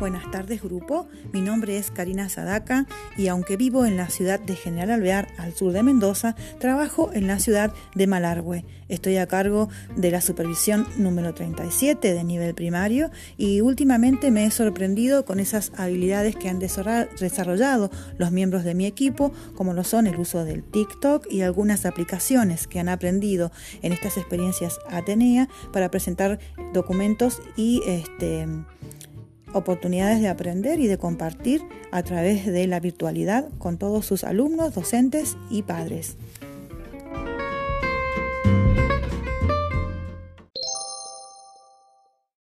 Buenas tardes grupo, mi nombre es Karina Sadaka y aunque vivo en la ciudad de General Alvear, al sur de Mendoza, trabajo en la ciudad de Malargüe. Estoy a cargo de la supervisión número 37 de nivel primario y últimamente me he sorprendido con esas habilidades que han desarrollado los miembros de mi equipo, como lo son el uso del TikTok y algunas aplicaciones que han aprendido en estas experiencias Atenea para presentar documentos y este oportunidades de aprender y de compartir a través de la virtualidad con todos sus alumnos, docentes y padres.